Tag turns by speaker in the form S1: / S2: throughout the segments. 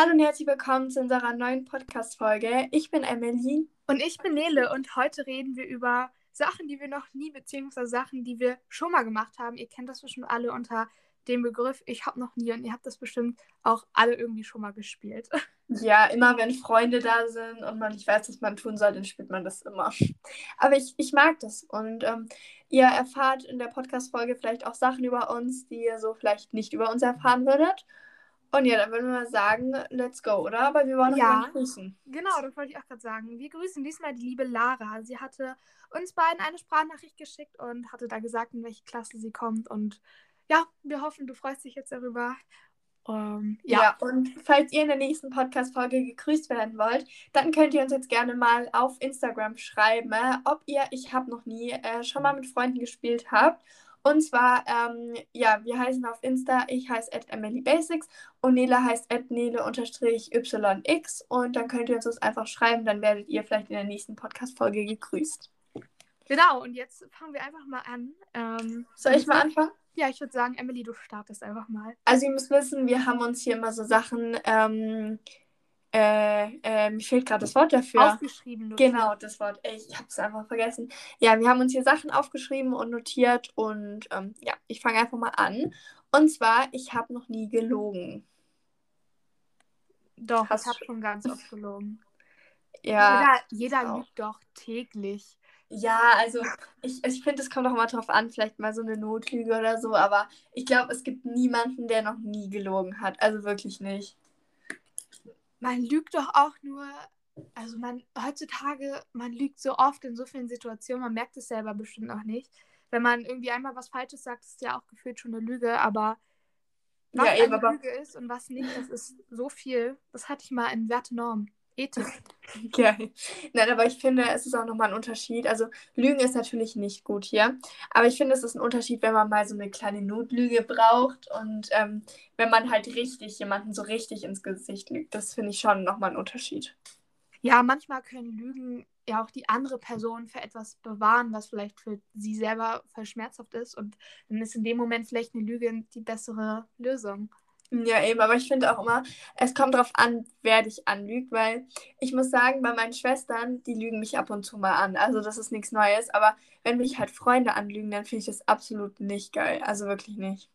S1: Hallo und herzlich willkommen zu unserer neuen Podcast-Folge. Ich bin Emily.
S2: Und ich bin Nele und heute reden wir über Sachen, die wir noch nie, beziehungsweise Sachen, die wir schon mal gemacht haben. Ihr kennt das bestimmt alle unter dem Begriff Ich habe noch nie und ihr habt das bestimmt auch alle irgendwie schon mal gespielt.
S1: Ja, immer wenn Freunde da sind und man nicht weiß, was man tun soll, dann spielt man das immer. Aber ich, ich mag das und ähm, ihr erfahrt in der Podcast-Folge vielleicht auch Sachen über uns, die ihr so vielleicht nicht über uns erfahren würdet. Und ja, dann würden wir sagen, let's go, oder? Aber wir wollen noch
S2: Ja.
S1: grüßen.
S2: Genau, das wollte ich auch gerade sagen. Wir grüßen diesmal die liebe Lara. Sie hatte uns beiden eine Sprachnachricht geschickt und hatte da gesagt, in welche Klasse sie kommt. Und ja, wir hoffen, du freust dich jetzt darüber. Ähm,
S1: Ja.
S2: ja.
S1: und falls ihr in der nächsten Podcast-Folge gegrüßt werden wollt, dann könnt ihr uns jetzt gerne mal auf Instagram schreiben, ob ihr Ich hab noch nie äh, schon mal mit Freunden gespielt habt. Und zwar, ähm, ja, wir heißen auf Insta, ich heiße at EmilyBasics und Nele heißt at Nele-YX und dann könnt ihr uns das einfach schreiben, dann werdet ihr vielleicht in der nächsten Podcast-Folge gegrüßt.
S2: Genau, und jetzt fangen wir einfach mal an. Ähm,
S1: Soll ich mal anfangen?
S2: Ja, ich würde sagen, Emily, du startest einfach mal.
S1: Also ihr müsst wissen, wir haben uns hier immer so Sachen, ähm, äh, äh, mir fehlt gerade das Wort dafür.
S2: Aufgeschrieben. notiert.
S1: Genau, das Wort. Ich habe es einfach vergessen. Ja, wir haben uns hier Sachen aufgeschrieben und notiert und ähm, ja, ich fange einfach mal an. Und zwar, ich habe noch nie gelogen.
S2: Doch,
S1: Hast
S2: ich habe
S1: du-
S2: schon ganz oft gelogen.
S1: Ja,
S2: jeder jeder
S1: auch.
S2: lügt doch täglich.
S1: ja, also ich, ich finde, es kommt auch mal drauf an, vielleicht mal so eine Notlüge oder so, aber ich glaube, es gibt niemanden, der noch nie gelogen hat. Also wirklich nicht.
S2: Man lügt doch auch nur, also man heutzutage, man lügt so oft in so vielen Situationen, man merkt es selber bestimmt auch nicht. Wenn man irgendwie einmal was Falsches sagt, ist ja auch gefühlt schon eine Lüge, aber was
S1: Ja, eben,
S2: eine Lüge ist und was nicht, das ist so viel. Das hatte ich mal in Werte Norm. Ethik.
S1: Geil. Nein, aber ich finde, es ist auch nochmal ein Unterschied. Also, Lügen ist natürlich nicht gut hier. Aber ich finde, es ist ein Unterschied, wenn man mal so eine kleine Notlüge braucht und ähm, wenn man halt richtig jemanden so richtig ins Gesicht lügt. Das finde ich schon nochmal ein Unterschied.
S2: Ja, manchmal können Lügen ja auch die andere Person für etwas bewahren, was vielleicht für sie selber voll schmerzhaft ist. Und dann ist in dem Moment vielleicht eine Lüge die bessere Lösung.
S1: Ja, eben, aber ich finde auch immer, es kommt drauf an, wer dich anlügt, weil ich muss sagen, bei meinen Schwestern, die lügen mich ab und zu mal an. Also, das ist nichts Neues, aber wenn mich halt Freunde anlügen, dann finde ich das absolut nicht geil. Also wirklich nicht.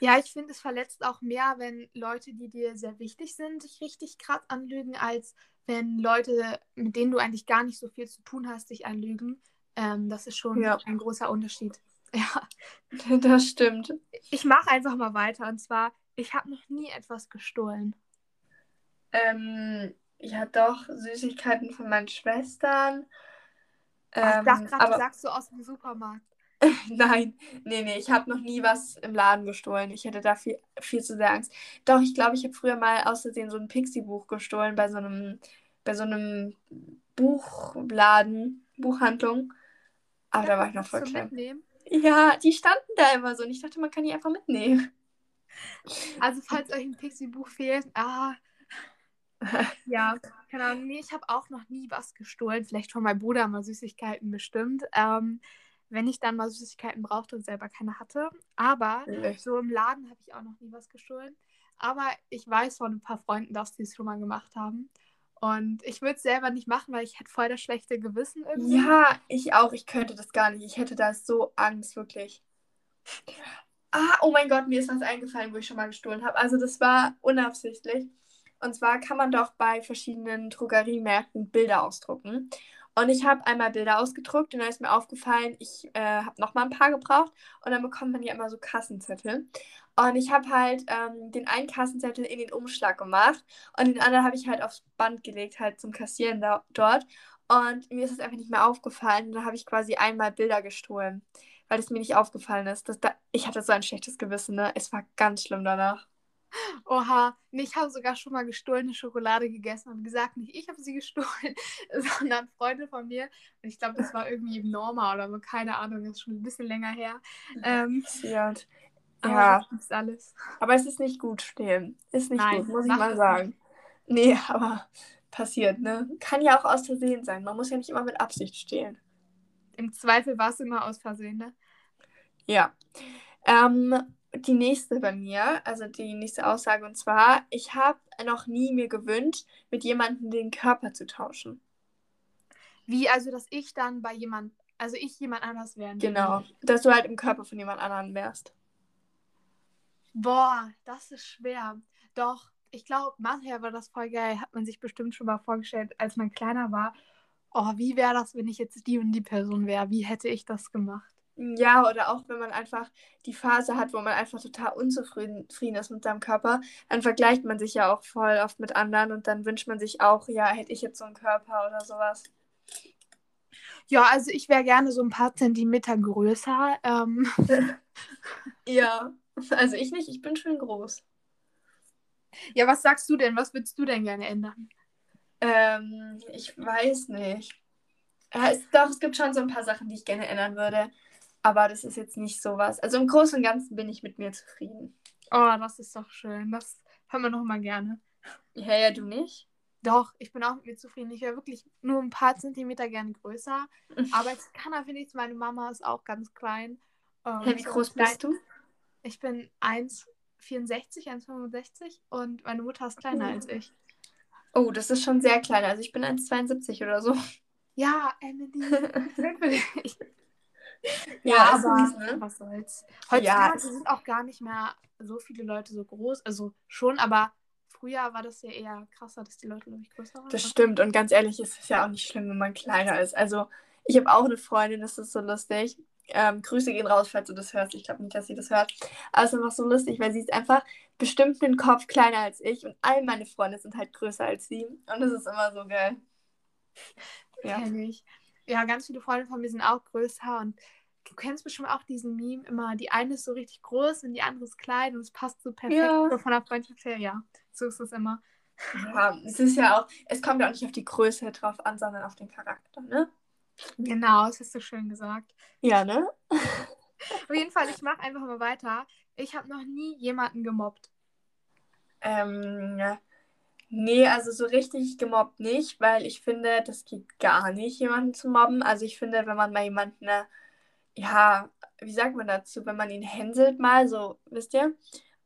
S2: Ja, ich finde, es verletzt auch mehr, wenn Leute, die dir sehr wichtig sind, dich richtig krass anlügen, als wenn Leute, mit denen du eigentlich gar nicht so viel zu tun hast, dich anlügen. Ähm, das ist schon
S1: Ja.
S2: ein großer Unterschied. Ja,
S1: Das stimmt.
S2: ich mache einfach mal weiter. Und zwar, ich habe noch nie etwas gestohlen.
S1: Ähm, ja, doch, Süßigkeiten von meinen Schwestern. Ähm,
S2: ich dachte gerade,
S1: aber
S2: du sagst so aus dem Supermarkt.
S1: nein, nee, nee, ich habe noch nie was im Laden gestohlen. Ich hätte da viel, viel zu sehr Angst. Doch, ich glaube, ich habe früher mal aus Versehen so ein Pixie-Buch gestohlen bei so einem, bei so einem Buchladen, Buchhandlung. Aber da war ich noch voll klein.
S2: mitnehmen?
S1: Ja, die standen da immer so und ich dachte, man kann die einfach mitnehmen.
S2: Also, falls euch ein Pixie-Buch fehlt, ah. Ja, keine Ahnung. Nee, ich habe auch noch nie was gestohlen. Vielleicht von meinem Bruder mal Süßigkeiten bestimmt. Ähm, wenn ich dann mal Süßigkeiten brauchte und selber keine hatte. Aber
S1: Echt.
S2: so im Laden habe ich auch noch nie was gestohlen. Aber ich weiß von ein paar Freunden, dass die es schon mal gemacht haben. Und ich würde es selber nicht machen, weil ich hätte voll das schlechte Gewissen irgendwie.
S1: Ja, ich auch. Ich könnte das gar nicht. Ich hätte da so Angst, wirklich. Ah, oh mein Gott, mir ist was eingefallen, wo ich schon mal gestohlen habe. Also das war unabsichtlich. Und zwar kann man doch bei verschiedenen Drogeriemärkten Bilder ausdrucken. Und ich habe einmal Bilder ausgedruckt und dann ist mir aufgefallen, ich äh, habe noch mal ein paar gebraucht. Und dann bekommt man ja immer so Kassenzettel. Und ich habe halt ähm, den einen Kassenzettel in den Umschlag gemacht und den anderen habe ich halt aufs Band gelegt, halt zum Kassieren da, dort. Und mir ist es einfach nicht mehr aufgefallen. Und dann habe ich quasi einmal Bilder gestohlen, weil es mir nicht aufgefallen ist. Das, da, ich hatte so ein schlechtes Gewissen, ne? Es war ganz schlimm danach.
S2: Oha, nee, ich habe sogar schon mal gestohlene Schokolade gegessen und gesagt, nicht ich habe sie gestohlen, sondern Freunde von mir. Und ich glaube, das war irgendwie im Norma oder so, keine Ahnung, das ist schon ein bisschen länger her. Ähm,
S1: Passiert.
S2: aber
S1: Ja,
S2: das alles.
S1: aber es ist nicht gut stehlen. Ist nicht
S2: Nein,
S1: gut, muss ich mal sagen. Nee, aber passiert, ne? Kann ja auch aus Versehen sein. Man muss ja nicht immer mit Absicht stehlen.
S2: Im Zweifel war es immer aus Versehen, ne?
S1: Ja. Ähm, die nächste bei mir, also die nächste Aussage, und zwar, ich habe noch nie mir gewünscht, mit jemandem den Körper zu tauschen.
S2: Wie, also, dass ich dann bei jemand, also ich jemand anders wäre.
S1: Genau, dass du halt im Körper von jemand anderem wärst.
S2: Boah, das ist schwer. Doch, ich glaube, manchmal war das voll geil, hat man sich bestimmt schon mal vorgestellt, als man kleiner war. Oh, wie wäre das, wenn ich jetzt die und die Person wäre? Wie hätte ich das gemacht?
S1: Ja, oder auch wenn man einfach die Phase hat, wo man einfach total unzufrieden ist mit seinem Körper, dann vergleicht man sich ja auch voll oft mit anderen und dann wünscht man sich auch, ja, hätte ich jetzt so einen Körper oder sowas.
S2: Ja, also ich wäre gerne so ein paar Zentimeter größer. Ähm.
S1: ja, also ich nicht, ich bin schon groß.
S2: Ja, was sagst du denn? Was würdest du denn gerne ändern?
S1: Ähm, ich weiß nicht. Ja, es, doch, es gibt schon so ein paar Sachen, die ich gerne ändern würde. Aber das ist jetzt nicht so was. Also im Großen und Ganzen bin ich mit mir zufrieden.
S2: Oh, das ist doch schön. Das haben wir noch mal gerne.
S1: Ja, ja, du nicht?
S2: Doch, ich bin auch mit mir zufrieden. Ich wäre wirklich nur ein paar Zentimeter gerne größer. Aber jetzt kann finde ich, meine Mama ist auch ganz klein.
S1: Ähm, hey, wie groß bist du?
S2: Ich bin 1,64, 1,65 und meine Mutter ist kleiner oh. als ich.
S1: Oh, das ist schon sehr klein. Also ich bin 1,72 oder so.
S2: Ja, Emily. Ja, ja aber süß, ne? was soll's. Heutzutage ja. sind auch gar nicht mehr so viele Leute so groß. Also schon, aber früher war das ja eher krasser, dass die Leute, glaube ich, größer waren.
S1: Das stimmt. Und ganz ehrlich, es ist ja auch nicht schlimm, wenn man kleiner ist. Also ich habe auch eine Freundin, das ist so lustig. Ähm, Grüße gehen raus, falls du das hörst. Ich glaube nicht, dass sie das hört. Aber es ist einfach so lustig, weil sie ist einfach bestimmt einen Kopf kleiner als ich und all meine Freunde sind halt größer als sie. Und das ist immer so geil.
S2: Ja. Kenn ich ja, ganz viele Freunde von mir sind auch größer und du kennst bestimmt auch diesen Meme immer, die eine ist so richtig groß und die andere ist klein und es passt so perfekt ja. so von der Freundschaft her. Ja, so ist es immer.
S1: Ja, es ist ja auch, es kommt ja auch nicht auf die Größe drauf an, sondern auf den Charakter, ne?
S2: Genau, das hast du schön gesagt.
S1: Ja, ne?
S2: auf jeden Fall, ich mache einfach mal weiter. Ich habe noch nie jemanden gemobbt.
S1: Ähm, Nee, also so richtig gemobbt nicht, weil ich finde, das geht gar nicht, jemanden zu mobben. Also ich finde, wenn man mal jemanden, ne, ja, wie sagt man dazu, wenn man ihn hänselt mal, so, wisst ihr?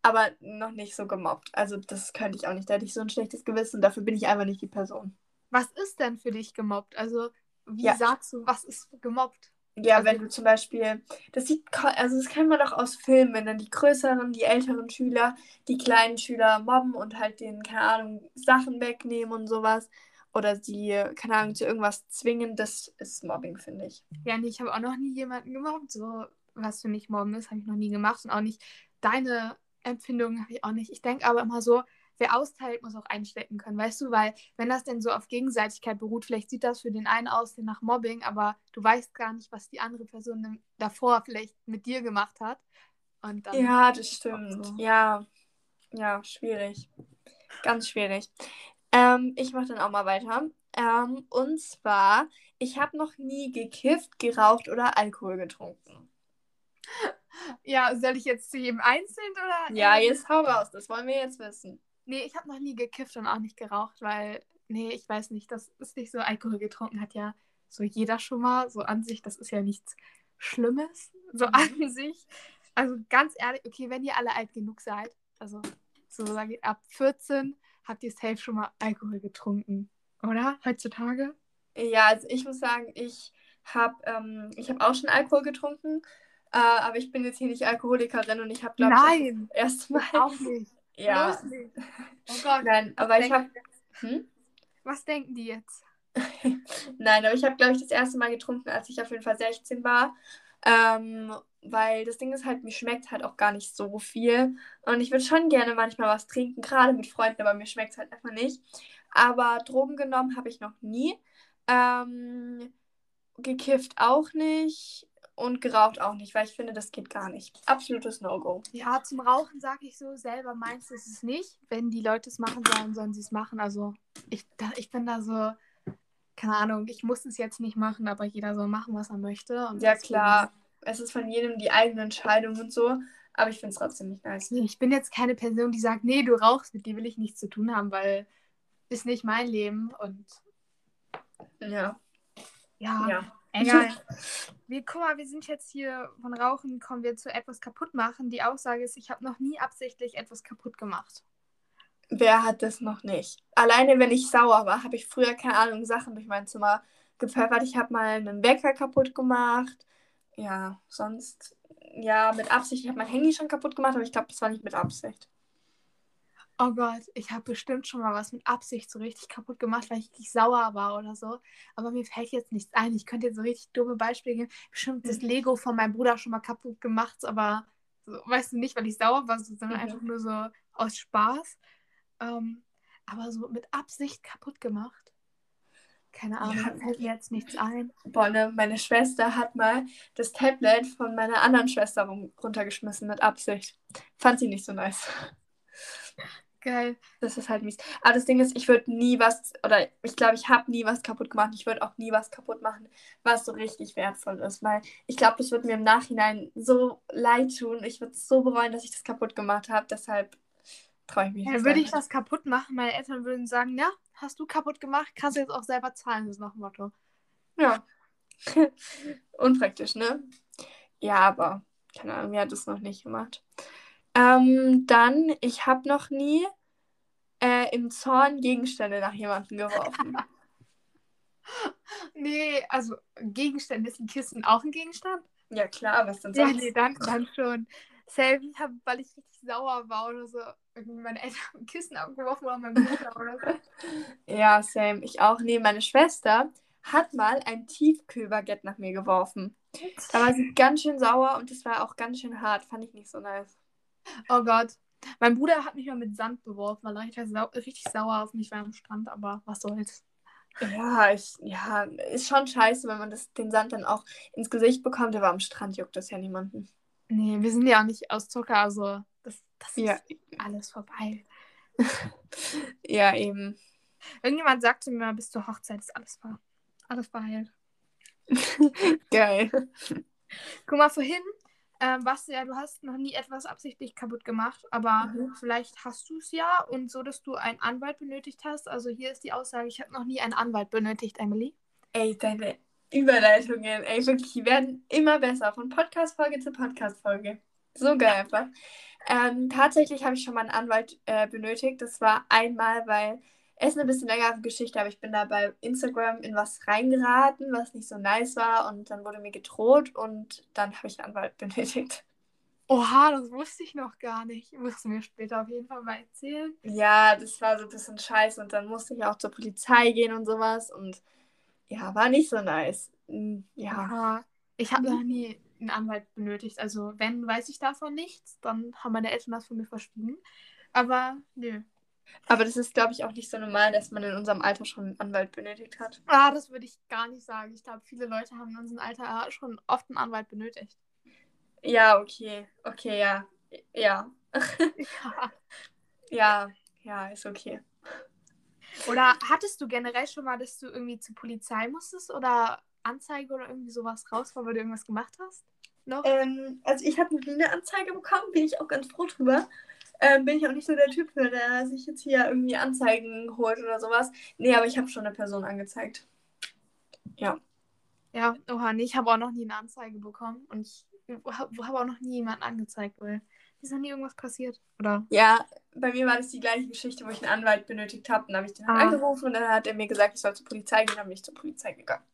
S1: Aber noch nicht so gemobbt. Also das könnte ich auch nicht. Da hätte ich so ein schlechtes Gewissen. Dafür bin ich einfach nicht die Person.
S2: Was ist denn für dich gemobbt? Also wie ja. sagst du, was ist gemobbt?
S1: Ja, also, wenn du zum Beispiel, das sieht, also das kennt man doch aus Filmen, wenn dann die größeren, die älteren Schüler die kleinen Schüler mobben und halt denen, keine Ahnung, Sachen wegnehmen und sowas. Oder sie, keine Ahnung, zu irgendwas zwingen, das ist Mobbing, finde ich.
S2: Ja, nee, ich habe auch noch nie jemanden gemobbt. So, was für mich Mobben ist, habe ich noch nie gemacht. Und auch nicht deine Empfindungen habe ich auch nicht. Ich denke aber immer so, wer austeilt, muss auch einstecken können, weißt du? Weil, wenn das denn so auf Gegenseitigkeit beruht, vielleicht sieht das für den einen aus nach Mobbing, aber du weißt gar nicht, was die andere Person davor vielleicht mit dir gemacht hat.
S1: Ja, das stimmt. So. Ja, ja, schwierig. Ganz schwierig. Ähm, ich mache dann auch mal weiter. Ähm, und zwar, ich habe noch nie gekifft, geraucht oder Alkohol getrunken.
S2: Ja, soll ich jetzt zu jedem einzeln oder?
S1: Ja, jetzt hau raus, das wollen wir jetzt wissen.
S2: Nee, ich habe noch nie gekifft und auch nicht geraucht, weil, nee, ich weiß nicht, das ist nicht so. Alkohol getrunken hat ja so jeder schon mal, so an sich, das ist ja nichts Schlimmes, so mhm. an sich. Also ganz ehrlich, okay, wenn ihr alle alt genug seid, also so sage ich, ab 14 habt ihr safe schon mal Alkohol getrunken, oder? Heutzutage?
S1: Ja, also ich muss sagen, ich habe ähm, hab auch schon Alkohol getrunken, äh, aber ich bin jetzt hier nicht Alkoholikerin und ich habe, glaube
S2: ich, das
S1: erste Mal.
S2: Auch nicht.
S1: Ja. Oh Gott. Nein, aber ich habe.
S2: Hm? Was denken die jetzt?
S1: Nein, aber ich habe, glaube ich, das erste Mal getrunken, als ich auf jeden Fall 16 war. Ähm, weil das Ding ist halt, mir schmeckt halt auch gar nicht so viel. Und ich würde schon gerne manchmal was trinken, gerade mit Freunden, aber mir schmeckt es halt einfach nicht. Aber Drogen genommen habe ich noch nie. Ähm, gekifft auch nicht und geraucht auch nicht, weil ich finde, das geht gar nicht. Absolutes No-Go.
S2: Ja, zum Rauchen sage ich so, selber meins ist es nicht. Wenn die Leute es machen sollen, sollen sie es machen. Also ich, da, ich bin da so, keine Ahnung, ich muss es jetzt nicht machen, aber jeder soll machen, was er möchte.
S1: Ja, klar. Es ist von jedem die eigene Entscheidung und so. Aber ich finde es trotzdem nicht nice.
S2: Ich bin jetzt keine Person, die sagt, nee, du rauchst, mit dir will ich nichts zu tun haben, weil ist nicht mein Leben und
S1: ja.
S2: Ja. ja. Egal. Wir, guck mal, wir sind jetzt hier von Rauchen, kommen wir zu etwas kaputt machen. Die Aussage ist, ich habe noch nie absichtlich etwas kaputt gemacht.
S1: Wer hat das noch nicht? Alleine, wenn ich sauer war, habe ich früher, keine Ahnung, Sachen durch mein Zimmer gepfeffert. Ich habe mal einen Wecker kaputt gemacht. Ja, sonst, ja, mit Absicht. Ich habe mein Handy schon kaputt gemacht, aber ich glaube, das war nicht mit Absicht.
S2: Oh Gott, ich habe bestimmt schon mal was mit Absicht so richtig kaputt gemacht, weil ich richtig sauer war oder so. Aber mir fällt jetzt nichts ein. Ich könnte jetzt so richtig dumme Beispiele geben. Bestimmt das Lego von meinem Bruder schon mal kaputt gemacht, aber so, weißt du nicht, weil ich sauer war, sondern mhm. einfach nur so aus Spaß. Ähm, aber so mit Absicht kaputt gemacht. Keine Ahnung, ja. fällt mir jetzt nichts ein.
S1: Boah, ne, meine Schwester hat mal das Tablet von meiner anderen Schwester runtergeschmissen mit Absicht. Fand sie nicht so nice.
S2: Geil.
S1: Das ist halt mies. Aber das Ding ist, ich würde nie was, oder ich glaube, ich habe nie was kaputt gemacht. Ich würde auch nie was kaputt machen, was so richtig wertvoll ist. Weil ich glaube, das wird mir im Nachhinein so leid tun. Ich würde es so bereuen, dass ich das kaputt gemacht habe. Deshalb traue ich mich
S2: ja, nicht. Würde ich was kaputt machen, meine Eltern würden sagen, ja, hast du kaputt gemacht, kannst du jetzt auch selber zahlen, das ist noch ein Motto.
S1: Ja. Unpraktisch, ne? Ja, aber keine Ahnung, wer hat das noch nicht gemacht. Ähm, dann, ich habe noch nie äh, im Zorn Gegenstände nach jemandem geworfen.
S2: nee, also Gegenstände ist ein Kissen auch ein Gegenstand?
S1: Ja, klar, was denn
S2: sonst? Ja, nee, dann, dann schon. Habe, weil ich richtig sauer war oder so, irgendwie meine Eltern ein Kissen abgeworfen oder mein Bruder oder so.
S1: Ja, same. Ich auch. Nee, meine Schwester hat mal ein Tiefkühlbaguette nach mir geworfen. Da war sie ganz schön sauer und das war auch ganz schön hart. Fand ich nicht so nice.
S2: Oh Gott. Mein Bruder hat mich mal mit Sand beworfen, weil er richtig, sau richtig sauer auf mich war am Strand, aber was soll's.
S1: Ja, ich, ja, ist schon scheiße, wenn man das, den Sand dann auch ins Gesicht bekommt, aber am Strand juckt das ja niemanden.
S2: Nee, wir sind ja auch nicht aus Zucker, also das, das ja. ist alles vorbei.
S1: ja, eben.
S2: Irgendjemand sagte mir mal, bis zur Hochzeit ist alles, ver alles verheilt.
S1: Geil.
S2: Guck mal, vorhin ähm, was ja, du hast noch nie etwas absichtlich kaputt gemacht, aber mhm. vielleicht hast du es ja und so, dass du einen Anwalt benötigt hast. Also hier ist die Aussage, ich habe noch nie einen Anwalt benötigt, Emily.
S1: Ey, deine Überleitungen, ey, wirklich, die werden immer besser, von Podcast-Folge zu Podcast-Folge. So geil einfach. Ähm, tatsächlich habe ich schon mal einen Anwalt äh, benötigt. Das war einmal, weil es eine bisschen längere Geschichte, aber ich bin da bei Instagram in was reingeraten, was nicht so nice war und dann wurde mir gedroht und dann habe ich einen Anwalt benötigt.
S2: Oha, das wusste ich noch gar nicht. Musst du mir später auf jeden Fall mal erzählen.
S1: Ja, das war so ein bisschen scheiße und dann musste ich auch zur Polizei gehen und sowas und ja, war nicht so nice. Hm, ja.
S2: Aha. Ich habe noch nie einen Anwalt benötigt. Also wenn, weiß ich davon nichts. Dann haben meine Eltern das von mir verschwiegen. Aber nö,
S1: aber das ist, glaube ich, auch nicht so normal, dass man in unserem Alter schon einen Anwalt benötigt hat.
S2: Ah, das würde ich gar nicht sagen. Ich glaube, viele Leute haben in unserem Alter schon oft einen Anwalt benötigt.
S1: Ja, okay. Okay, ja. Ja. ja. ja, ja, ist okay.
S2: Oder hattest du generell schon mal, dass du irgendwie zur Polizei musstest oder Anzeige oder irgendwie sowas raus, weil du irgendwas gemacht hast?
S1: Noch? Ähm, also ich habe noch nie eine Anzeige bekommen, bin ich auch ganz froh drüber ähm, bin ich auch nicht so der Typ, für, der sich jetzt hier irgendwie Anzeigen holt oder sowas. Nee, aber ich habe schon eine Person angezeigt. Ja.
S2: Ja, oha, nee, ich habe auch noch nie eine Anzeige bekommen und ich habe hab auch noch nie jemanden angezeigt, weil ist noch nie irgendwas passiert, oder?
S1: Ja, bei mir war das die gleiche Geschichte, wo ich einen Anwalt benötigt habe. Dann habe ich den halt ah. angerufen und dann hat er mir gesagt, ich soll zur Polizei gehen. Dann bin ich zur Polizei gegangen.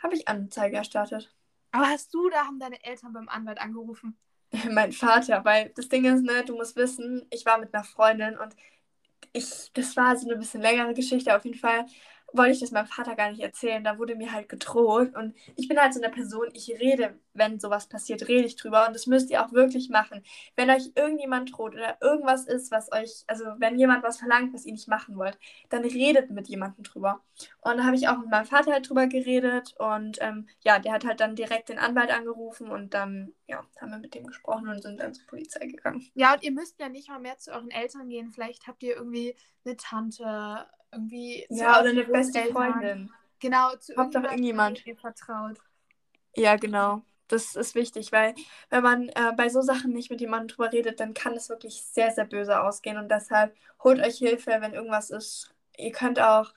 S1: Habe ich Anzeige erstattet.
S2: Aber hast du, da haben deine Eltern beim Anwalt angerufen?
S1: mein Vater, weil das Ding ist, ne, du musst wissen, ich war mit einer Freundin und ich, das war so eine bisschen längere Geschichte auf jeden Fall wollte ich das meinem Vater gar nicht erzählen. Da wurde mir halt gedroht. Und ich bin halt so eine Person, ich rede, wenn sowas passiert, rede ich drüber. Und das müsst ihr auch wirklich machen. Wenn euch irgendjemand droht oder irgendwas ist, was euch, also wenn jemand was verlangt, was ihr nicht machen wollt, dann redet mit jemandem drüber. Und da habe ich auch mit meinem Vater halt drüber geredet. Und ähm, ja, der hat halt dann direkt den Anwalt angerufen und dann, ja, haben wir mit dem gesprochen und sind dann zur Polizei gegangen.
S2: Ja, und ihr müsst ja nicht mal mehr zu euren Eltern gehen. Vielleicht habt ihr irgendwie eine Tante, irgendwie.
S1: Ja, oder eine beste Freundin.
S2: Genau,
S1: zu Habt doch irgendjemand.
S2: Vertraut.
S1: Ja, genau. Das ist wichtig, weil wenn man äh, bei so Sachen nicht mit jemandem drüber redet, dann kann es wirklich sehr, sehr böse ausgehen. Und deshalb holt euch Hilfe, wenn irgendwas ist. Ihr könnt auch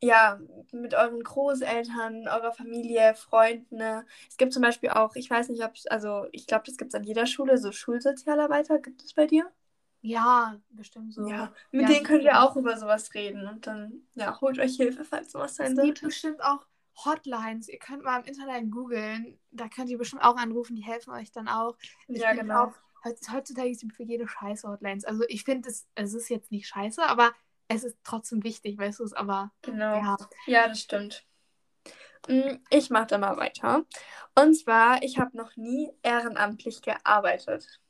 S1: ja, mit euren Großeltern, eurer Familie, Freunden. Ne? Es gibt zum Beispiel auch, ich weiß nicht, ob es, also ich glaube, das gibt es an jeder Schule, so Schulsozialarbeiter. Gibt es bei dir?
S2: Ja, bestimmt so.
S1: Ja, mit ja, denen könnt ihr auch über sowas reden und dann, ja, holt euch Hilfe, falls sowas sein
S2: sollte. Es gibt bestimmt auch Hotlines. Ihr könnt mal im Internet googeln. Da könnt ihr bestimmt auch anrufen, die helfen euch dann auch. Es ja, genau. Auch, heutzutage gibt es für jede Scheiße Hotlines. Also ich finde, es, es ist jetzt nicht scheiße, aber es ist trotzdem wichtig, weißt du es, aber.
S1: Genau. Ja, ja das stimmt. Mm, ich mache da mal weiter. Und zwar, ich habe noch nie ehrenamtlich gearbeitet.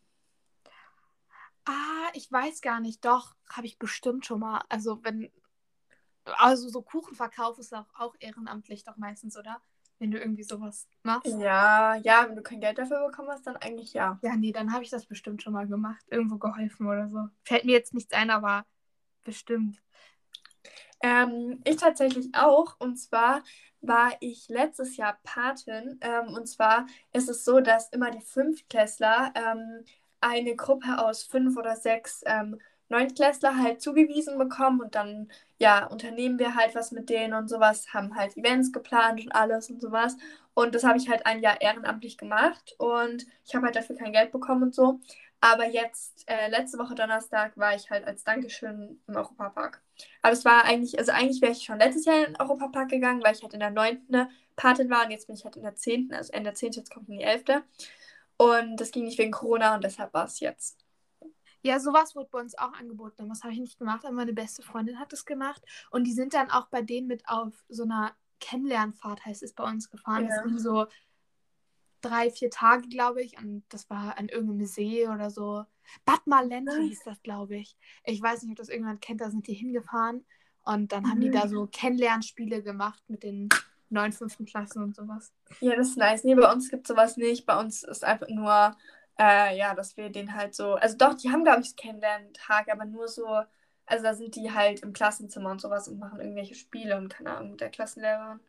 S2: Ah, ich weiß gar nicht. Doch, habe ich bestimmt schon mal. Also, wenn. Also, so Kuchenverkauf ist auch, auch ehrenamtlich doch meistens, oder? Wenn du irgendwie sowas machst.
S1: Ja, ja, wenn du kein Geld dafür bekommen hast, dann eigentlich ja.
S2: Ja, nee, dann habe ich das bestimmt schon mal gemacht. Irgendwo geholfen oder so. Fällt mir jetzt nichts ein, aber bestimmt.
S1: Ähm, ich tatsächlich auch. Und zwar war ich letztes Jahr Patin. Ähm, und zwar ist es so, dass immer die Fünftklässler ähm, eine Gruppe aus fünf oder sechs ähm, Neuntklässler halt zugewiesen bekommen und dann, ja, unternehmen wir halt was mit denen und sowas, haben halt Events geplant und alles und sowas. Und das habe ich halt ein Jahr ehrenamtlich gemacht und ich habe halt dafür kein Geld bekommen und so. Aber jetzt, äh, letzte Woche Donnerstag, war ich halt als Dankeschön im Europapark. Aber es war eigentlich, also eigentlich wäre ich schon letztes Jahr in den Europapark gegangen, weil ich halt in der 9. Patin war und jetzt bin ich halt in der 10., also Ende der 10., jetzt kommt in die 11. Und das ging nicht wegen Corona und deshalb war es jetzt.
S2: Ja, sowas wurde bei uns auch angeboten. Das habe ich nicht gemacht, aber meine beste Freundin hat es gemacht. Und die sind dann auch bei denen mit auf so einer Kennenlernfahrt, heißt es bei uns, gefahren. Ja. Das ging so drei, vier Tage, glaube ich. Und das war an irgendeinem See oder so. Bad Malente hieß das, glaube ich. Ich weiß nicht, ob das irgendjemand kennt, da sind die hingefahren. Und dann haben die da mhm. so Kennenlernspiele gemacht mit den neun, fünften Klassen und sowas.
S1: Ja, das ist nice. Nee, bei uns gibt es sowas nicht. Bei uns ist einfach nur, äh, ja, dass wir den halt so. Also doch, die haben, glaube ich, Kennenlerntag, aber nur so. Also da sind die halt im Klassenzimmer und sowas und machen irgendwelche Spiele und keine Ahnung, mit der Klassenlehrerin.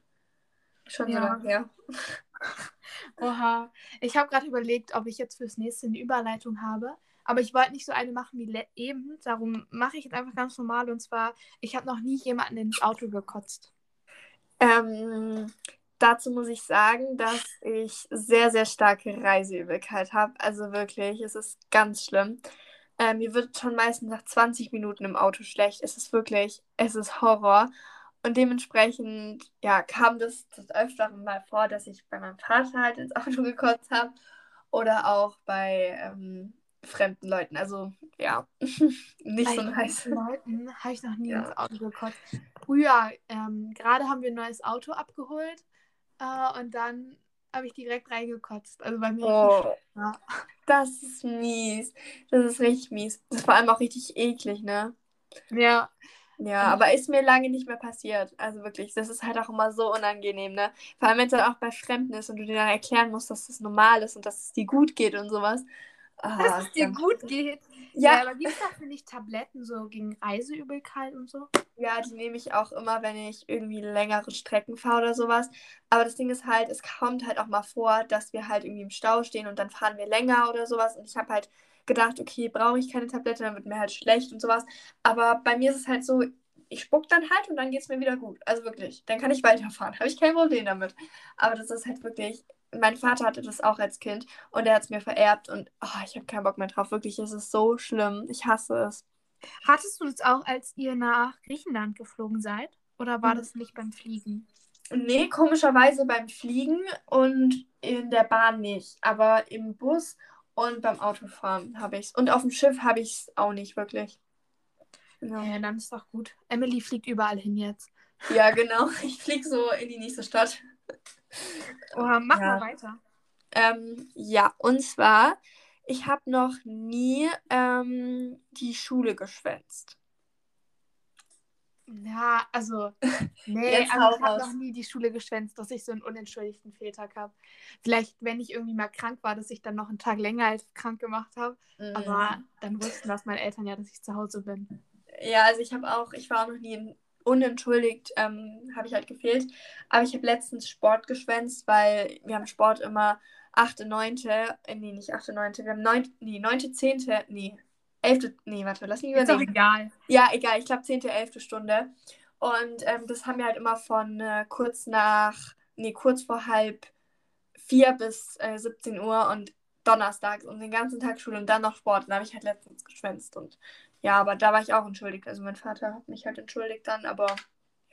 S1: Schon ja. so lange her.
S2: Oha. Ich habe gerade überlegt, ob ich jetzt fürs nächste eine Überleitung habe. Aber ich wollte nicht so eine machen wie eben. Darum mache ich jetzt einfach ganz normal. Und zwar, ich habe noch nie jemanden ins Auto gekotzt.
S1: Ähm, dazu muss ich sagen, dass ich sehr, sehr starke Reiseübelkeit habe. Also wirklich, es ist ganz schlimm. Ähm, mir wird schon meistens nach 20 Minuten im Auto schlecht. Es ist wirklich, es ist Horror. Und dementsprechend, ja, kam das des Öfteren mal vor, dass ich bei meinem Vater halt ins Auto gekotzt habe. Oder auch bei ähm, fremden Leuten. Also, ja, nicht bei so
S2: nice. Leuten habe ich noch nie ja. ins Auto gekotzt früher, ähm, gerade haben wir ein neues Auto abgeholt äh, und dann habe ich direkt reingekotzt. Also bei mir. Oh,
S1: ja. Das ist mies. Das ist richtig mies. Das ist vor allem auch richtig eklig, ne? Ja. Ja, aber ist mir lange nicht mehr passiert. Also wirklich, das ist halt auch immer so unangenehm, ne? Vor allem, wenn es dann auch bei Fremden ist und du dir dann erklären musst, dass das normal ist und dass es dir gut geht und sowas.
S2: Dass es dir gut geht. Ja, ja aber gibt es dafür nicht Tabletten so gegen Reiseübelkeit und so?
S1: Ja, die nehme ich auch immer, wenn ich irgendwie längere Strecken fahre oder sowas. Aber das Ding ist halt, es kommt halt auch mal vor, dass wir halt irgendwie im Stau stehen und dann fahren wir länger oder sowas. Und ich habe halt gedacht, okay, brauche ich keine Tablette, dann wird mir halt schlecht und sowas. Aber bei mir ist es halt so, ich spuck dann halt und dann geht es mir wieder gut. Also wirklich, dann kann ich weiterfahren. Habe ich kein Problem damit. Aber das ist halt wirklich, mein Vater hatte das auch als Kind und er hat es mir vererbt und oh, ich habe keinen Bock mehr drauf. Wirklich, es ist so schlimm. Ich hasse es.
S2: Hattest du das auch, als ihr nach Griechenland geflogen seid? Oder war hm. das nicht beim Fliegen?
S1: Nee, komischerweise beim Fliegen und in der Bahn nicht. Aber im Bus und beim Autofahren habe ich es. Und auf dem Schiff habe ich es auch nicht wirklich.
S2: Genau. Ja, dann ist doch gut. Emily fliegt überall hin jetzt.
S1: Ja, genau. Ich fliege so in die nächste Stadt.
S2: Oha, mach ja. mal weiter.
S1: Ähm, ja, und zwar, ich habe noch nie ähm, die Schule geschwänzt.
S2: Ja, also, nee, also ich habe noch nie die Schule geschwänzt, dass ich so einen unentschuldigten Fehltag habe. Vielleicht, wenn ich irgendwie mal krank war, dass ich dann noch einen Tag länger als krank gemacht habe. Mhm. Aber dann wussten das meine Eltern ja, dass ich zu Hause bin.
S1: Ja, also ich habe auch, ich war auch noch nie in unentschuldigt ähm, habe ich halt gefehlt. Aber ich habe letztens Sport geschwänzt, weil wir haben Sport immer 8., 9., äh, nee, nicht 8., 9., wir haben 9., nee, 9., 10., nee, 11., nee, warte, lass mich überlegen. Ist doch egal. Ja, egal, ich glaube 10., 11. Stunde. Und ähm, das haben wir halt immer von äh, kurz nach, nee, kurz vor halb vier bis äh, 17 Uhr und donnerstags und den ganzen Tag Schule und dann noch Sport. Und da habe ich halt letztens geschwänzt und ja, aber da war ich auch entschuldigt. Also mein Vater hat mich halt entschuldigt dann, aber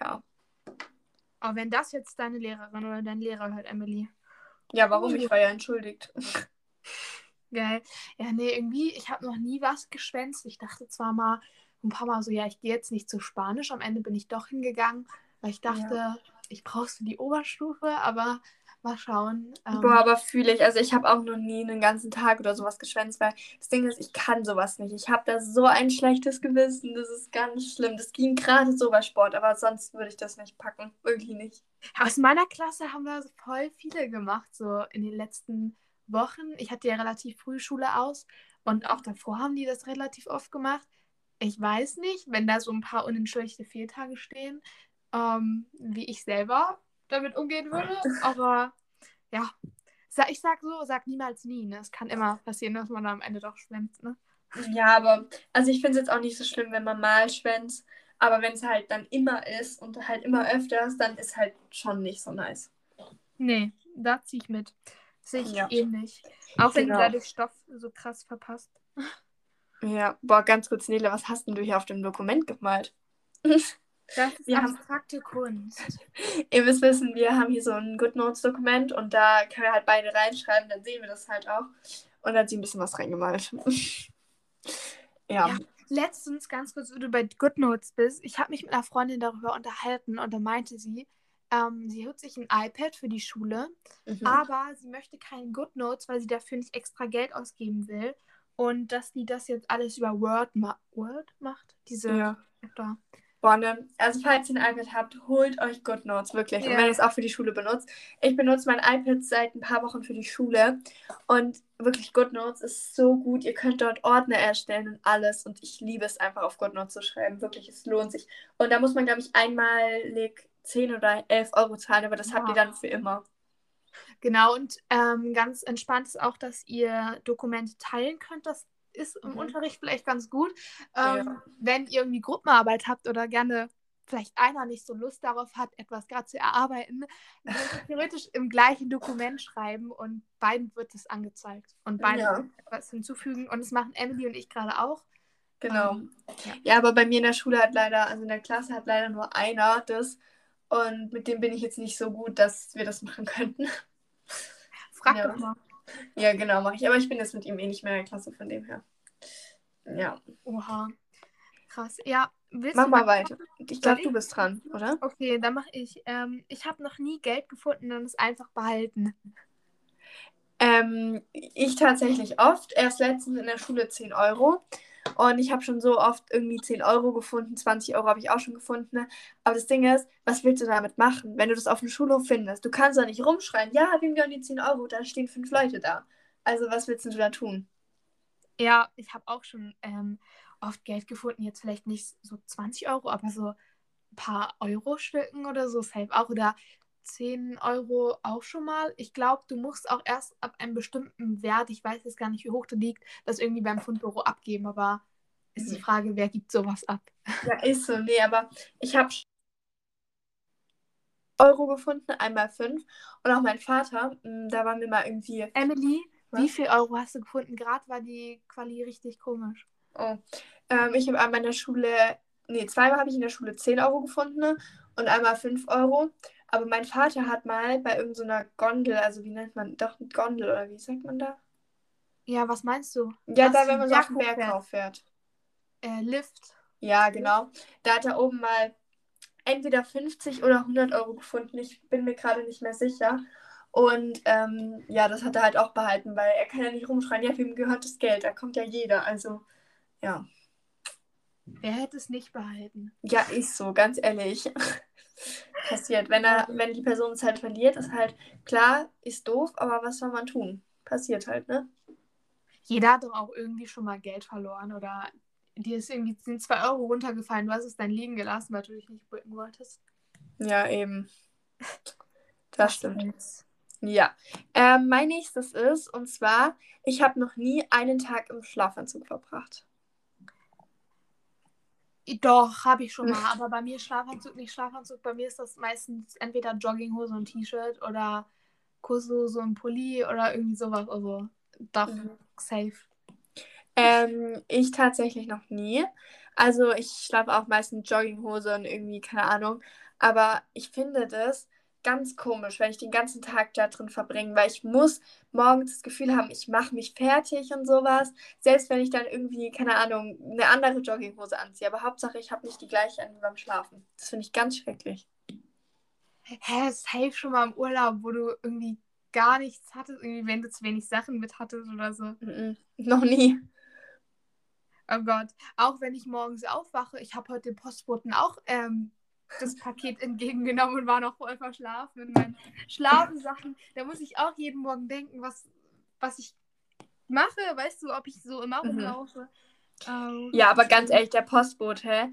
S1: ja.
S2: Aber wenn das jetzt deine Lehrerin oder dein Lehrer hört, Emily.
S1: Ja, warum? Ich war ja entschuldigt.
S2: Geil. Ja, nee, irgendwie, ich habe noch nie was geschwänzt. Ich dachte zwar mal ein paar Mal so, ja, ich gehe jetzt nicht zu Spanisch. Am Ende bin ich doch hingegangen, weil ich dachte, ja. ich brauche für die Oberstufe, aber mal schauen.
S1: Ähm, Boah, aber fühle ich. Also ich habe auch noch nie einen ganzen Tag oder sowas geschwänzt, weil das Ding ist, ich kann sowas nicht. Ich habe da so ein schlechtes Gewissen. Das ist ganz schlimm. Das ging gerade so bei Sport, aber sonst würde ich das nicht packen. Irgendwie nicht.
S2: Aus meiner Klasse haben da voll viele gemacht, so in den letzten Wochen. Ich hatte ja relativ früh Schule aus und auch davor haben die das relativ oft gemacht. Ich weiß nicht, wenn da so ein paar unentschuldigte Fehltage stehen, ähm, wie ich selber damit umgehen würde. Aber ja, ich sag so, sag niemals nie. Ne? Es kann immer passieren, dass man da am Ende doch schwänzt. Ne?
S1: Ja, aber also ich finde es jetzt auch nicht so schlimm, wenn man mal schwänzt. Aber wenn es halt dann immer ist und halt immer öfters, dann ist halt schon nicht so nice.
S2: Nee, da ziehe ich mit. Sehe ich ja. ähnlich. Auch wenn genau. du dadurch Stoff so krass verpasst.
S1: Ja, boah, ganz kurz, Nele, was hast denn du hier auf dem Dokument gemalt?
S2: Das ist wir abstrakte haben, Kunst.
S1: Ihr müsst wissen, wir haben hier so ein GoodNotes-Dokument und da können wir halt beide reinschreiben, dann sehen wir das halt auch. Und dann hat sie ein bisschen was reingemalt.
S2: ja. ja. Letztens, ganz kurz, wo du bei GoodNotes bist, ich habe mich mit einer Freundin darüber unterhalten und da meinte sie, ähm, sie holt sich ein iPad für die Schule, mhm. aber sie möchte keinen GoodNotes, weil sie dafür nicht extra Geld ausgeben will. Und dass die das jetzt alles über Word, ma Word macht, diese ja. App da.
S1: Bonne. Also falls ihr ein iPad habt, holt euch GoodNotes, wirklich. Ja. Und wenn ihr es auch für die Schule benutzt. Ich benutze mein iPad seit ein paar Wochen für die Schule. Und wirklich, GoodNotes ist so gut. Ihr könnt dort Ordner erstellen und alles. Und ich liebe es einfach auf GoodNotes zu schreiben. Wirklich, es lohnt sich. Und da muss man, glaube ich, einmalig 10 oder 11 Euro zahlen, aber das ja. habt ihr dann für immer.
S2: Genau, und ähm, ganz entspannt ist auch, dass ihr Dokumente teilen könnt. Das ist im mhm. Unterricht vielleicht ganz gut. Ähm, ja. Wenn ihr irgendwie Gruppenarbeit habt oder gerne vielleicht einer nicht so Lust darauf hat, etwas gerade zu erarbeiten, dann könnt ihr theoretisch im gleichen Dokument schreiben und beiden wird es angezeigt. Und beiden ja. etwas hinzufügen. Und das machen Emily und ich gerade auch.
S1: Genau. Ähm, ja. ja, aber bei mir in der Schule hat leider, also in der Klasse hat leider nur einer das. Und mit dem bin ich jetzt nicht so gut, dass wir das machen könnten.
S2: Frag ja. doch mal.
S1: Ja, genau, mache ich. Aber ich bin jetzt mit ihm eh nicht mehr in der Klasse, von dem her. Ja.
S2: Oha. Krass. Ja,
S1: Mach mal weiter. Ich glaube, du bist dran, oder?
S2: Okay, dann mache ich. Ähm, ich habe noch nie Geld gefunden und es einfach behalten.
S1: Ähm, ich tatsächlich oft. Erst letztens in der Schule 10 Euro. Und ich habe schon so oft irgendwie 10 Euro gefunden, 20 Euro habe ich auch schon gefunden. Ne? Aber das Ding ist, was willst du damit machen, wenn du das auf dem Schulhof findest? Du kannst doch nicht rumschreien, ja, wem gehören die 10 Euro? Da stehen fünf Leute da. Also was willst du da tun?
S2: Ja, ich habe auch schon ähm, oft Geld gefunden. Jetzt vielleicht nicht so 20 Euro, aber so ein paar Euro-Stücken oder so, safe auch. Oder 10 Euro auch schon mal. Ich glaube, du musst auch erst ab einem bestimmten Wert, ich weiß jetzt gar nicht, wie hoch der liegt, das irgendwie beim Fundbüro abgeben. Aber ist die mhm. Frage, wer gibt sowas ab?
S1: Ja, ist so. Nee, aber ich habe Euro gefunden, einmal fünf. Und auch mein Vater, mm, da waren wir mal irgendwie.
S2: Emily, was? wie viel Euro hast du gefunden? Gerade war die Quali richtig komisch.
S1: Oh. Ähm, ich habe an meiner Schule, nee, zweimal habe ich in der Schule 10 Euro gefunden und einmal 5 Euro. Aber mein Vater hat mal bei irgendeiner so Gondel, also wie nennt man, doch eine Gondel oder wie sagt man da?
S2: Ja, was meinst du?
S1: Ja, was da, wenn man so auf den Berg rauf fährt.
S2: Äh, Lift.
S1: Ja, genau. Da hat er oben mal entweder 50 oder 100 Euro gefunden. Ich bin mir gerade nicht mehr sicher. Und ähm, ja, das hat er halt auch behalten, weil er kann ja nicht rumschreien, ja, wem gehört das Geld? Da kommt ja jeder. Also, ja.
S2: Wer hätte es nicht behalten?
S1: Ja, ist so, ganz ehrlich. Passiert. Wenn er, wenn die Person es halt verliert, ist halt klar, ist doof, aber was soll man tun? Passiert halt, ne?
S2: Jeder hat doch auch irgendwie schon mal Geld verloren oder dir ist irgendwie sind zwei Euro runtergefallen, du hast es dann liegen gelassen, weil du dich nicht bücken wolltest.
S1: Ja, eben. Das stimmt. Jetzt? Ja. Ähm, mein nächstes ist, und zwar, ich habe noch nie einen Tag im Schlafanzug verbracht.
S2: Doch, habe ich schon mal. Aber bei mir Schlafanzug, nicht Schlafanzug. Bei mir ist das meistens entweder Jogginghose und T-Shirt oder Kurshose und Pulli oder irgendwie sowas. Also, doch, mhm. safe.
S1: Ähm, ich tatsächlich noch nie. Also, ich schlafe auch meistens Jogginghose und irgendwie, keine Ahnung. Aber ich finde das ganz komisch, wenn ich den ganzen Tag da drin verbringe, weil ich muss morgens das Gefühl haben, ich mache mich fertig und sowas. Selbst wenn ich dann irgendwie, keine Ahnung, eine andere Jogginghose anziehe. Aber Hauptsache, ich habe nicht die gleiche an wie beim Schlafen. Das finde ich ganz schrecklich.
S2: Hä, safe schon mal im Urlaub, wo du irgendwie gar nichts hattest, irgendwie wenn du zu wenig Sachen mit hattest oder so. Mm
S1: -mm, noch nie.
S2: Oh Gott. Auch wenn ich morgens aufwache, ich habe heute den Postboten auch ähm, das Paket entgegengenommen und war noch voll verschlafen in meinen Schlafensachen. Da muss ich auch jeden Morgen denken, was, was ich mache, weißt du, ob ich so immer mhm. rumlaufe.
S1: Ähm, ja, aber ganz ehrlich, der Postbote,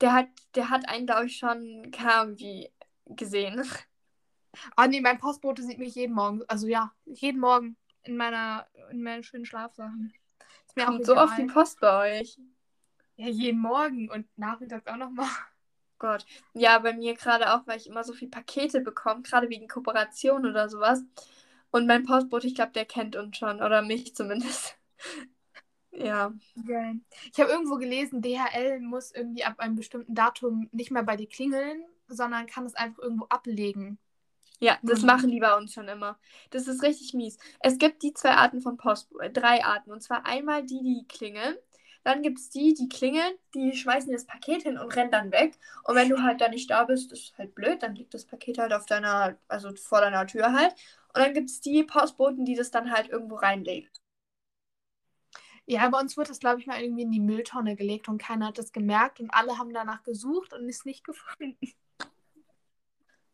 S1: der hat, der hat einen, glaube ich, schon kaum wie gesehen.
S2: Ah, nee, mein Postbote sieht mich jeden Morgen. Also ja, jeden Morgen in meiner, in meinen schönen Schlafsachen.
S1: Ist mir Kommt auch so oft die Post bei euch.
S2: Ja, jeden Morgen und nachmittags auch nochmal.
S1: Gott. Ja, bei mir gerade auch, weil ich immer so viele Pakete bekomme, gerade wegen Kooperation oder sowas. Und mein Postbote, ich glaube, der kennt uns schon, oder mich zumindest. ja.
S2: Okay. Ich habe irgendwo gelesen, DHL muss irgendwie ab einem bestimmten Datum nicht mehr bei dir klingeln, sondern kann es einfach irgendwo ablegen.
S1: Ja, das mhm. machen die bei uns schon immer. Das ist richtig mies. Es gibt die zwei Arten von Post, äh, drei Arten. Und zwar einmal die, die klingeln. Dann gibt es die, die klingeln, die schmeißen das Paket hin und rennen dann weg. Und wenn du halt da nicht da bist, ist halt blöd, dann liegt das Paket halt auf deiner, also vor deiner Tür halt. Und dann gibt es die Postboten, die das dann halt irgendwo reinlegen.
S2: Ja, bei uns wurde das, glaube ich, mal irgendwie in die Mülltonne gelegt und keiner hat das gemerkt und alle haben danach gesucht und es nicht gefunden.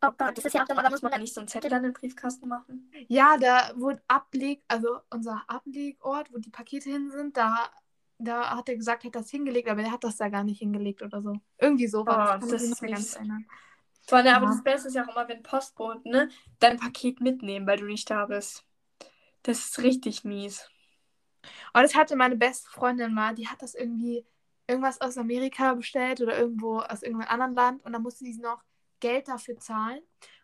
S1: Oh Gott, das ist ja auch, da muss man ja nicht so einen Zettel dann in den Briefkasten machen.
S2: Ja, da wurde Ableg, also unser Ablegort, wo die Pakete hin sind, da da hat er gesagt, er hat das hingelegt, aber er hat das da gar nicht hingelegt oder so. Irgendwie so war oh, das. das ist
S1: nicht ganz erinnern. Vor ja. aber das Beste ist ja auch immer, wenn Postboten ne, dein Paket mitnehmen, weil du nicht da bist. Das ist richtig mies.
S2: Und oh, das hatte meine beste Freundin mal, die hat das irgendwie irgendwas aus Amerika bestellt oder irgendwo aus irgendeinem anderen Land und dann musste sie noch Geld dafür zahlen.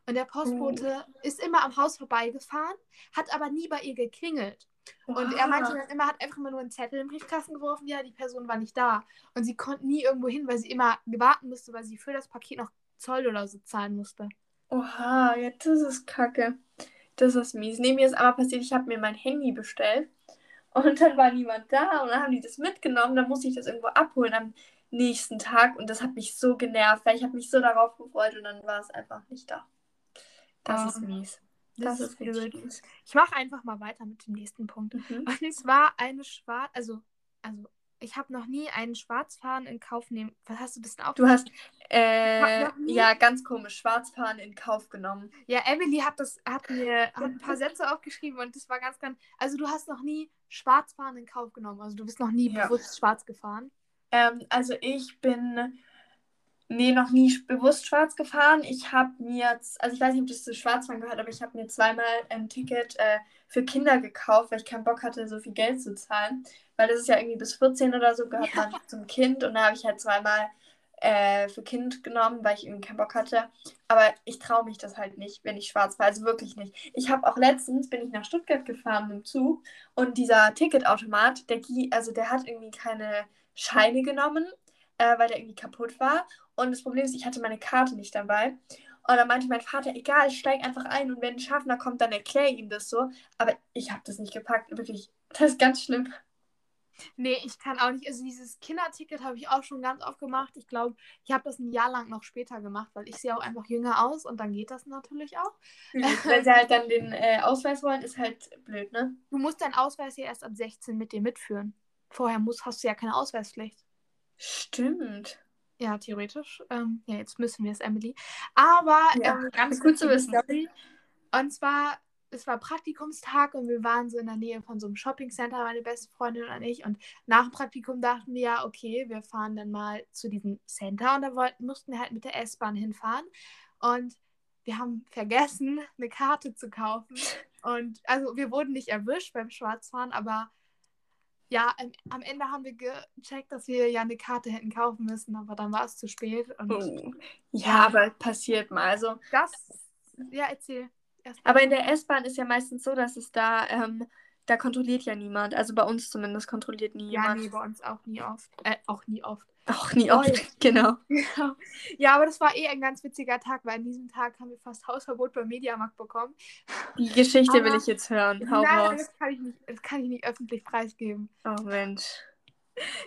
S2: Und der Postbote mhm. ist immer am Haus vorbeigefahren, hat aber nie bei ihr geklingelt. Und er meinte dann immer, hat einfach immer nur einen Zettel im Briefkasten geworfen, ja, die Person war nicht da. Und sie konnte nie irgendwo hin, weil sie immer warten musste, weil sie für das Paket noch Zoll oder so zahlen musste.
S1: Oha, ja, das ist kacke. Das ist mies. Nee, mir ist aber passiert, ich habe mir mein Handy bestellt und dann war niemand da und dann haben die das mitgenommen, dann musste ich das irgendwo abholen am nächsten Tag und das hat mich so genervt, weil ich habe mich so darauf gefreut und dann war es einfach nicht da. Das oh. ist mies.
S2: Das, das ist richtig Ich mache einfach mal weiter mit dem nächsten Punkt. Mhm. Und zwar eine schwarz, also, also ich habe noch nie einen Schwarzfahren in Kauf nehmen. Was hast du das denn auch?
S1: Du hast, äh, ja, ganz komisch, Schwarzfahren in Kauf genommen.
S2: Ja, Emily hat das, hat mir hat ein paar Sätze aufgeschrieben und das war ganz, ganz, also du hast noch nie Schwarzfahren in Kauf genommen. Also du bist noch nie ja. bewusst schwarz gefahren.
S1: Ähm, also ich bin Nee, noch nie bewusst schwarz gefahren. Ich habe mir, also ich weiß nicht, ob das zu Schwarzfahren gehört, aber ich habe mir zweimal ein Ticket äh, für Kinder gekauft, weil ich keinen Bock hatte, so viel Geld zu zahlen. Weil das ist ja irgendwie bis 14 oder so, gehört ja. man zum Kind. Und da habe ich halt zweimal äh, für Kind genommen, weil ich irgendwie keinen Bock hatte. Aber ich traue mich das halt nicht, wenn ich schwarz fahre. Also wirklich nicht. Ich habe auch letztens, bin ich nach Stuttgart gefahren mit dem Zug und dieser Ticketautomat, der, also der hat irgendwie keine Scheine genommen, äh, weil der irgendwie kaputt war. Und das Problem ist, ich hatte meine Karte nicht dabei. Und dann meinte mein Vater, egal, steig einfach ein und wenn ein Schaffner kommt, dann erkläre ihm das so. Aber ich habe das nicht gepackt, wirklich. Das ist ganz schlimm.
S2: Nee, ich kann auch nicht. Also dieses Kinderticket habe ich auch schon ganz oft gemacht. Ich glaube, ich habe das ein Jahr lang noch später gemacht, weil ich sehe auch einfach jünger aus und dann geht das natürlich auch.
S1: Wenn sie halt dann den äh, Ausweis wollen, ist halt blöd, ne?
S2: Du musst deinen Ausweis ja erst ab 16 mit dir mitführen. Vorher musst, hast du ja keine Ausweispflicht.
S1: Stimmt.
S2: Ja, theoretisch. Ähm, ja, jetzt müssen wir es, Emily. Aber ja, ähm, ganz kurz zur Story. Und zwar, es war Praktikumstag und wir waren so in der Nähe von so einem Shoppingcenter, meine beste Freundin und ich. Und nach dem Praktikum dachten wir ja, okay, wir fahren dann mal zu diesem Center und da wollten, mussten wir halt mit der S-Bahn hinfahren. Und wir haben vergessen, eine Karte zu kaufen. Und also wir wurden nicht erwischt beim Schwarzfahren, aber Ja, am, am Ende haben wir gecheckt, dass wir ja eine Karte hätten kaufen müssen, aber dann war es zu spät. Und
S1: Oh. Ja, aber passiert mal. Also,
S2: das, ja, erzähl. Erst
S1: aber in der S-Bahn ist ja meistens so, dass es da, ähm, da kontrolliert ja niemand. Also bei uns zumindest kontrolliert nie
S2: ja,
S1: jemand.
S2: nee, bei uns auch nie oft. Äh, auch nie oft.
S1: Auch nie oft.
S2: ja.
S1: Genau.
S2: Ja. ja, aber das war eh ein ganz witziger Tag, weil an diesem Tag haben wir fast Hausverbot beim Mediamarkt bekommen.
S1: Die Geschichte will
S2: Aber-
S1: ich jetzt hören. Hau
S2: Nein,
S1: raus.
S2: das kann, ich nicht, das kann ich nicht öffentlich preisgeben.
S1: Oh Mensch.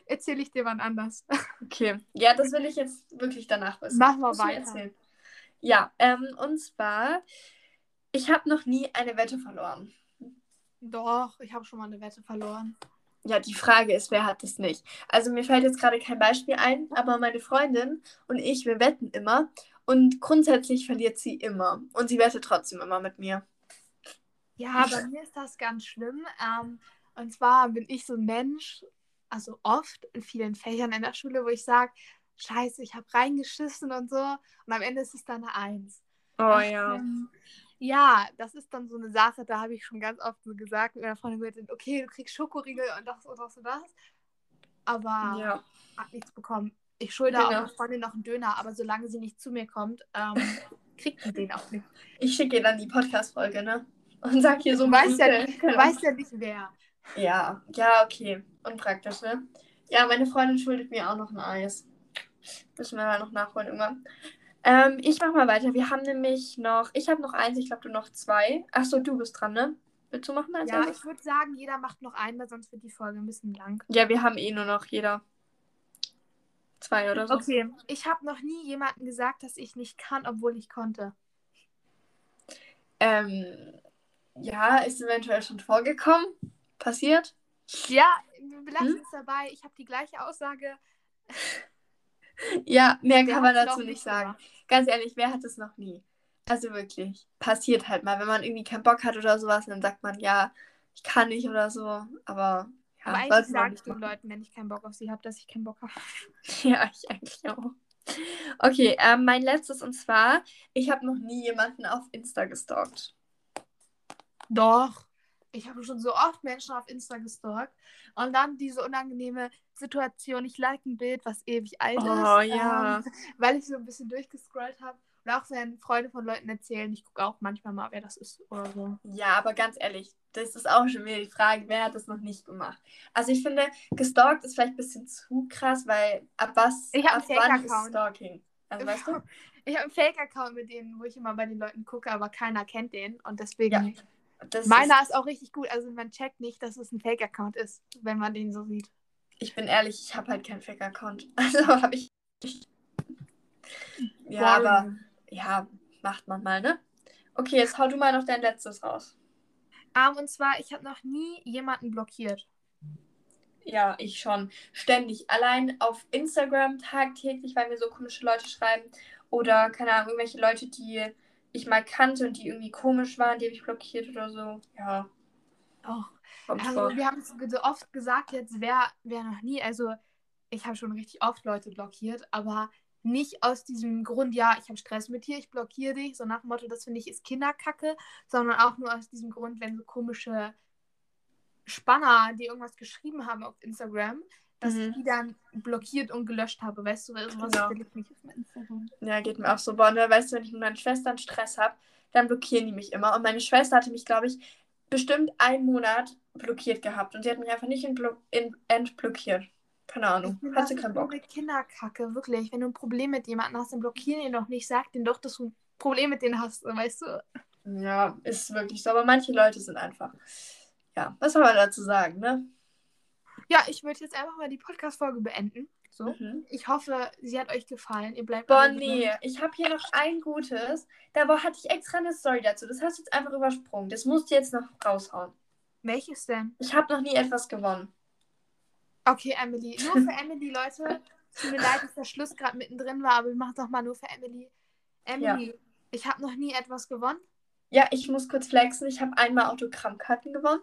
S2: Erzähle ich dir wann anders.
S1: Okay. Ja, das will ich jetzt wirklich danach wissen.
S2: Machen wir weiter.
S1: Ja, ähm, und zwar, ich habe noch nie eine Wette verloren.
S2: Doch, ich habe schon mal eine Wette verloren.
S1: Ja, die Frage ist, wer hat es nicht? Also mir fällt jetzt gerade kein Beispiel ein, aber meine Freundin und ich, wir wetten immer und grundsätzlich verliert sie immer und sie wettet trotzdem immer mit mir.
S2: Ja, bei mir ist das ganz schlimm. Ähm, und zwar bin ich so ein Mensch, also oft in vielen Fächern in der Schule, wo ich sage, scheiße, ich habe reingeschissen und so. Und am Ende ist es dann eine Eins.
S1: Oh ja.
S2: Ja, das ist dann so eine Sache, da habe ich schon ganz oft so gesagt mit meiner Freundin, gewettet, okay, du kriegst Schokoriegel und das und das und das. Aber
S1: Ja.
S2: hat nichts bekommen. Ich schulde
S1: Genau.
S2: auch meiner Freundin noch einen Döner, aber solange sie nicht zu mir kommt, ähm, kriegt die den auch nicht.
S1: Ich schicke ihr dann die Podcast-Folge, ne? Und sag hier so
S2: Du weißt ja nicht, du weißt ja nicht wer.
S1: Ja, ja, okay. Unpraktisch, ne? Ja, meine Freundin schuldet mir auch noch ein Eis. Müssen wir mal noch nachholen irgendwann. Ähm, ich mach mal weiter. Wir haben nämlich noch, ich habe noch eins, ich glaube, du noch zwei. Achso, du bist dran, ne? Willst du machen als
S2: Ja,
S1: erstes?
S2: ich würde sagen, jeder macht noch einen, weil sonst wird die Folge ein bisschen lang.
S1: Ja, wir haben eh nur noch jeder zwei oder so.
S2: Okay, ich habe noch nie jemandem gesagt, dass ich nicht kann, obwohl ich konnte.
S1: Ähm, ja, ist eventuell schon vorgekommen. Passiert.
S2: Ja, wir belassen
S1: Hm?
S2: es dabei. Ich habe die gleiche Aussage.
S1: Ja, mehr
S2: Wer
S1: kann man dazu nicht sagen.
S2: gemacht?
S1: Ganz ehrlich, wer hat es noch nie? Also wirklich. Passiert halt mal, wenn man irgendwie keinen Bock hat oder sowas, dann sagt man, ja, ich kann nicht oder so. Aber ja,
S2: Aber eigentlich sage ich den. Leuten, wenn ich keinen Bock auf sie habe, dass ich keinen Bock habe.
S1: Ja, ich eigentlich auch. Okay, ähm, mein letztes und zwar, ich habe noch nie jemanden auf Insta gestalkt.
S2: Doch. Ich habe schon so oft Menschen auf Insta gestalkt. Und dann diese unangenehme Situation, ich like ein Bild, was ewig alt
S1: Oh,
S2: ist.
S1: ja.
S2: Ähm, weil ich so ein bisschen durchgescrollt habe. Und auch wenn Freunde von Leuten erzählen, ich gucke auch manchmal mal, wer das ist oder so.
S1: Ja, aber ganz ehrlich, das ist auch schon wieder die Frage, wer hat das noch nicht gemacht? Also ich finde, gestalkt ist vielleicht ein bisschen zu krass, weil ab was,
S2: Ich
S1: ab wann ist. Stalking? Also weißt du?
S2: Ich habe einen Fake-Account mit denen, wo ich immer bei den Leuten gucke, aber keiner kennt den. Und deswegen.
S1: Ja, Das
S2: Meiner
S1: ist,
S2: ist auch richtig gut. Also man checkt nicht, dass es ein Fake-Account ist, wenn man den so sieht.
S1: ich bin ehrlich, ich habe halt keinen Fake-Account. Also habe ich. Ja,
S2: Boring.
S1: aber ja, macht man mal, ne? Okay, jetzt hau du mal noch dein letztes raus.
S2: Ähm, und zwar, ich habe noch nie jemanden blockiert.
S1: Ja, ich schon. Ständig. Allein auf Instagram tagtäglich, weil mir so komische Leute schreiben. Oder, keine Ahnung, irgendwelche Leute, die ich mal kannte und die irgendwie komisch waren, die habe ich blockiert oder so. Ja, kommt
S2: Also,
S1: vor.
S2: wir haben es so oft gesagt, jetzt wer, wer noch nie. Also, ich habe schon richtig oft Leute blockiert, aber nicht aus diesem Grund, ja, ich habe Stress mit dir, ich blockiere dich, so nach dem Motto, das finde ich ist Kinderkacke, sondern auch nur aus diesem Grund, wenn so komische Spanner, die irgendwas geschrieben haben auf Instagram, dass
S1: Mhm.
S2: ich die dann blockiert und gelöscht habe, weißt du, weil sowas
S1: Genau.
S2: ich nicht auf Instagram.
S1: Ja, geht mir auch so. Boah, ne, weißt du, wenn ich mit meinen Schwestern Stress habe, dann blockieren die mich immer. Und meine Schwester hatte mich, glaube ich, bestimmt einen Monat blockiert gehabt. Und sie hat mich einfach nicht entblockiert. Keine Ahnung. Hat sie keinen Bock.
S2: eine Kinderkacke, wirklich. Wenn du ein Problem mit jemandem hast, dann blockieren ihn doch nicht. Sag denen doch, dass du ein Problem mit denen hast, weißt du?
S1: Ja, ist wirklich so. Aber manche Leute sind einfach. Ja, was soll man dazu sagen, ne?
S2: Ja, ich würde jetzt einfach mal die Podcast-Folge beenden. So.
S1: Mhm.
S2: Ich hoffe, sie hat euch gefallen. Ihr bleibt
S1: Boah, nee, ich habe hier noch ein gutes. Da hatte ich extra eine Story dazu. Das hast du jetzt einfach übersprungen. Das musst du jetzt noch raushauen.
S2: Welches denn?
S1: Ich habe noch nie etwas gewonnen.
S2: Okay, Emily. Nur für Emily, Leute. Tut mir leid, dass der Schluss gerade mittendrin war, aber wir machen es nochmal nur für Emily. Emily, ich habe noch nie etwas gewonnen.
S1: Ja, ich muss kurz flexen. Ich habe einmal Autogrammkarten gewonnen.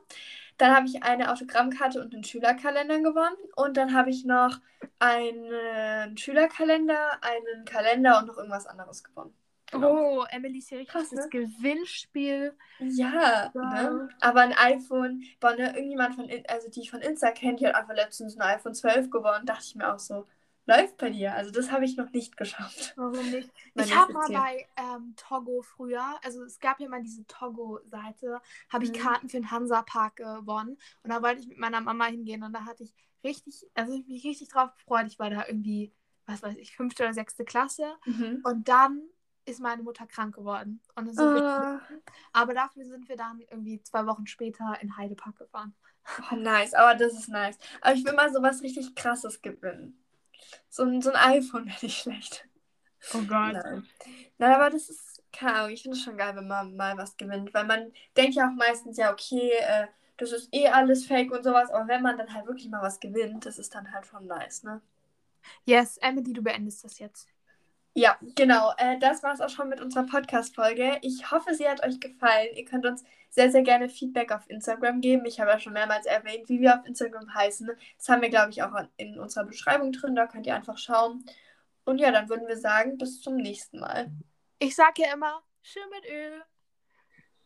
S1: Dann habe ich eine Autogrammkarte und einen Schülerkalender gewonnen. Und dann habe ich noch einen Schülerkalender, einen Kalender und noch irgendwas anderes gewonnen.
S2: Genau. Oh, Emily ist hier richtig Krass, ne? das Gewinnspiel.
S1: Ja, ja. Ne? aber ein iPhone, boah, ne, irgendjemand von, also die ich von Insta kennt, die hat einfach letztens ein iPhone 12 gewonnen, dachte ich mir auch so, läuft bei dir. Also das habe ich noch nicht geschafft.
S2: Warum nicht? ich habe mal bei ähm, Togo früher, also es gab ja mal diese Togo-Seite, habe ich mhm. Karten für den Hansa-Park gewonnen und da wollte ich mit meiner Mama hingehen und da hatte ich richtig, also ich mich richtig drauf gefreut. Ich war da irgendwie, was weiß ich, fünfte oder sechste Klasse mhm. und dann ist meine Mutter krank geworden. Und so uh. Aber dafür sind wir dann irgendwie zwei Wochen später in Heidepark gefahren.
S1: Oh, nice, aber das ist nice. Aber ich will mal so was richtig krasses gewinnen. So ein, so ein iPhone wäre nicht schlecht. Oh Gott. Nein. Nein, aber das ist, keine Ahnung, ich finde es schon geil, wenn man mal was gewinnt. Weil man denkt ja auch meistens, ja, okay, äh, das ist eh alles fake und sowas. Aber wenn man dann halt wirklich mal was gewinnt, das ist dann halt schon nice, ne?
S2: Yes, Emily, du beendest das jetzt.
S1: Ja, genau. Äh, das war es auch schon mit unserer Podcast-Folge. Ich hoffe, sie hat euch gefallen. Ihr könnt uns sehr, sehr gerne Feedback auf Instagram geben. Ich habe ja schon mehrmals erwähnt, wie wir auf Instagram heißen. Das haben wir, glaube ich, auch in unserer Beschreibung drin. Da könnt ihr einfach schauen. Und ja, dann würden wir sagen, bis zum nächsten Mal.
S2: Ich sage ja immer, schön mit Öl.